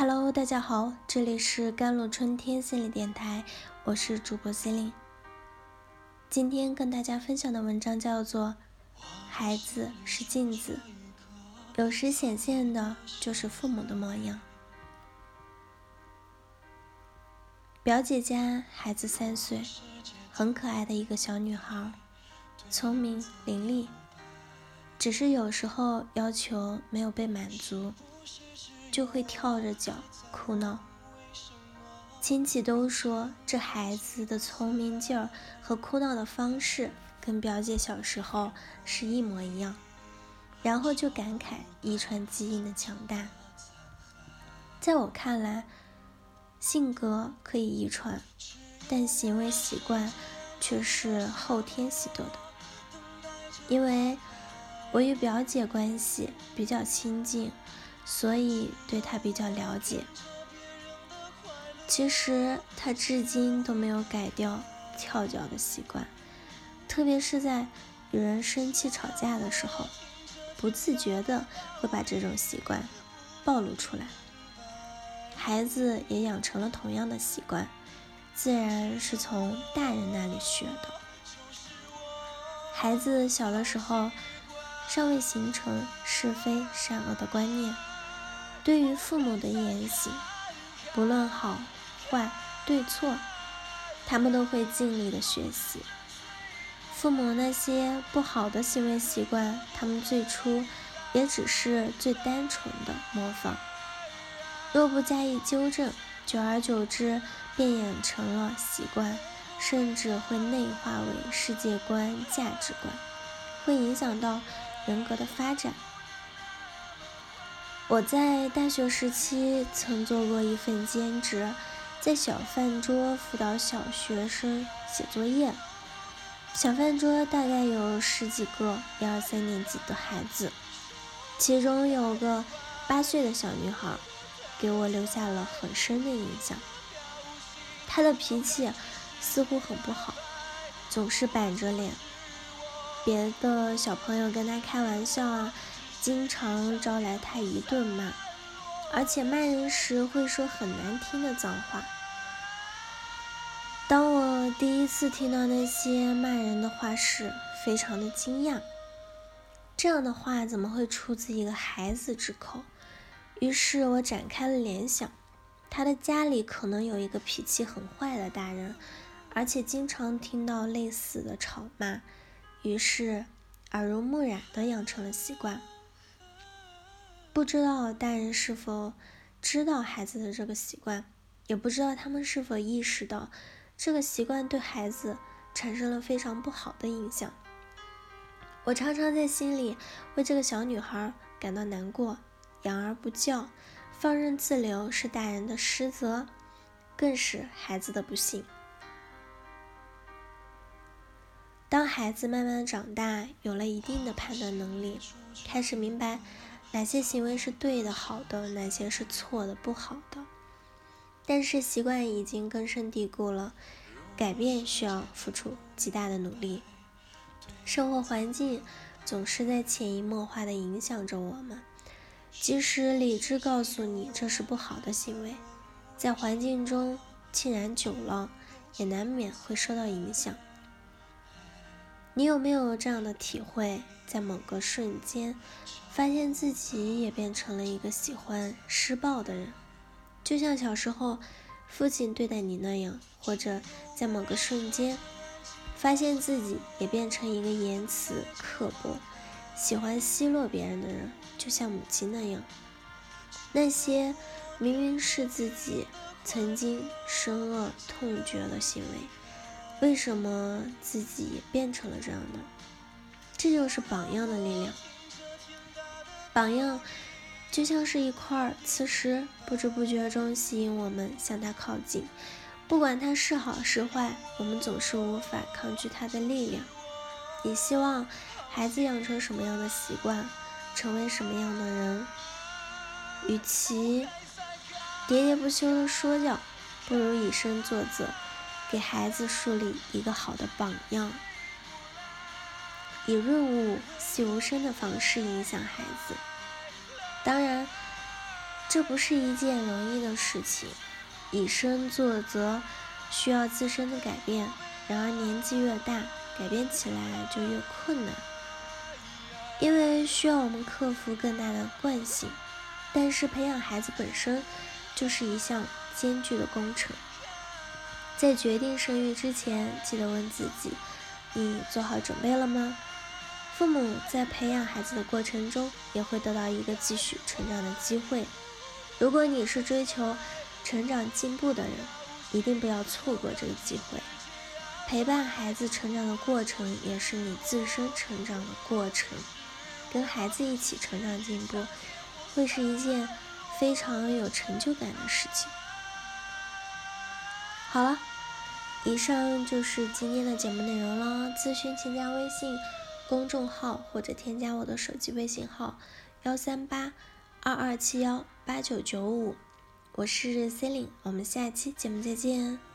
Hello，大家好，这里是甘露春天心理电台，我是主播心灵。今天跟大家分享的文章叫做《孩子是镜子》，有时显现的就是父母的模样。表姐家孩子三岁，很可爱的一个小女孩，聪明伶俐，只是有时候要求没有被满足。就会跳着脚哭闹，亲戚都说这孩子的聪明劲儿和哭闹的方式跟表姐小时候是一模一样，然后就感慨遗传基因的强大。在我看来，性格可以遗传，但行为习惯却是后天习得的。因为我与表姐关系比较亲近。所以对他比较了解。其实他至今都没有改掉跳脚的习惯，特别是在与人生气吵架的时候，不自觉的会把这种习惯暴露出来。孩子也养成了同样的习惯，自然是从大人那里学的。孩子小的时候尚未形成是非善恶的观念。对于父母的言行，不论好坏对错，他们都会尽力的学习。父母那些不好的行为习惯，他们最初也只是最单纯的模仿。若不加以纠正，久而久之便养成了习惯，甚至会内化为世界观、价值观，会影响到人格的发展。我在大学时期曾做过一份兼职，在小饭桌辅导小学生写作业。小饭桌大概有十几个一二三年级的孩子，其中有个八岁的小女孩，给我留下了很深的印象。她的脾气似乎很不好，总是板着脸，别的小朋友跟她开玩笑啊。经常招来他一顿骂，而且骂人时会说很难听的脏话。当我第一次听到那些骂人的话时，非常的惊讶。这样的话怎么会出自一个孩子之口？于是我展开了联想，他的家里可能有一个脾气很坏的大人，而且经常听到类似的吵骂，于是耳濡目染的养成了习惯。不知道大人是否知道孩子的这个习惯，也不知道他们是否意识到这个习惯对孩子产生了非常不好的影响。我常常在心里为这个小女孩感到难过。养而不教，放任自流是大人的失责，更是孩子的不幸。当孩子慢慢长大，有了一定的判断能力，开始明白。哪些行为是对的、好的，哪些是错的、不好的？但是习惯已经根深蒂固了，改变需要付出极大的努力。生活环境总是在潜移默化地影响着我们，即使理智告诉你这是不好的行为，在环境中浸染久了，也难免会受到影响。你有没有这样的体会？在某个瞬间，发现自己也变成了一个喜欢施暴的人，就像小时候父亲对待你那样；或者在某个瞬间，发现自己也变成一个言辞刻薄、喜欢奚落别人的人，就像母亲那样。那些明明是自己曾经深恶痛绝的行为，为什么自己也变成了这样呢？这就是榜样的力量。榜样就像是一块磁石，不知不觉中吸引我们向它靠近。不管它是好是坏，我们总是无法抗拒它的力量。你希望孩子养成什么样的习惯，成为什么样的人？与其喋喋不休的说教，不如以身作则，给孩子树立一个好的榜样。以润物细无声的方式影响孩子。当然，这不是一件容易的事情，以身作则需要自身的改变。然而年纪越大，改变起来就越困难，因为需要我们克服更大的惯性。但是培养孩子本身就是一项艰巨的工程。在决定生育之前，记得问自己：你做好准备了吗？父母在培养孩子的过程中，也会得到一个继续成长的机会。如果你是追求成长进步的人，一定不要错过这个机会。陪伴孩子成长的过程，也是你自身成长的过程。跟孩子一起成长进步，会是一件非常有成就感的事情。好了，以上就是今天的节目内容了。咨询请加微信公众号或者添加我的手机微信号幺三八二二七幺。八九九五，我是 c e l i n e 我们下期节目再见。